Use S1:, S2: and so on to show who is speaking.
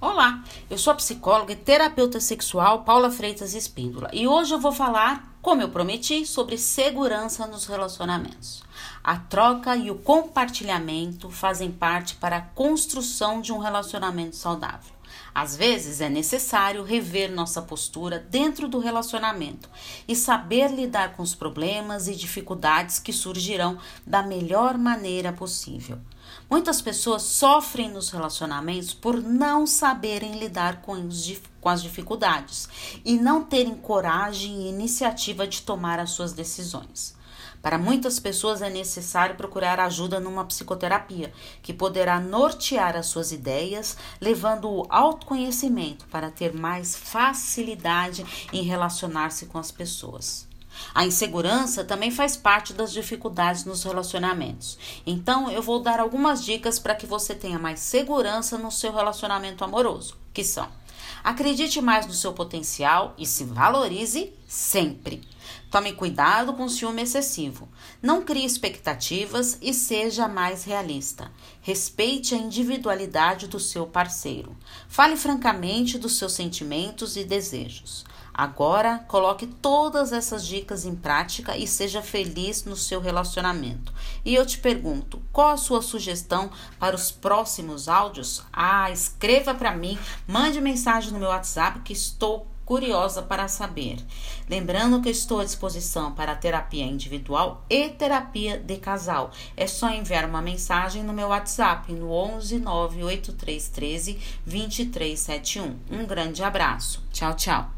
S1: Olá, eu sou a psicóloga e terapeuta sexual Paula Freitas Espíndola e hoje eu vou falar, como eu prometi, sobre segurança nos relacionamentos. A troca e o compartilhamento fazem parte para a construção de um relacionamento saudável. Às vezes é necessário rever nossa postura dentro do relacionamento e saber lidar com os problemas e dificuldades que surgirão da melhor maneira possível. Muitas pessoas sofrem nos relacionamentos por não saberem lidar com, os, com as dificuldades e não terem coragem e iniciativa de tomar as suas decisões. Para muitas pessoas é necessário procurar ajuda numa psicoterapia, que poderá nortear as suas ideias, levando o autoconhecimento para ter mais facilidade em relacionar-se com as pessoas. A insegurança também faz parte das dificuldades nos relacionamentos. Então, eu vou dar algumas dicas para que você tenha mais segurança no seu relacionamento amoroso, que são: acredite mais no seu potencial e se valorize sempre. Tome cuidado com o ciúme excessivo. Não crie expectativas e seja mais realista. Respeite a individualidade do seu parceiro. Fale francamente dos seus sentimentos e desejos. Agora, coloque todas essas dicas em prática e seja feliz no seu relacionamento. E eu te pergunto, qual a sua sugestão para os próximos áudios? Ah, escreva para mim, mande mensagem no meu WhatsApp que estou curiosa para saber. Lembrando que estou à disposição para terapia individual e terapia de casal. É só enviar uma mensagem no meu WhatsApp no 11 98313 2371. Um grande abraço. Tchau, tchau.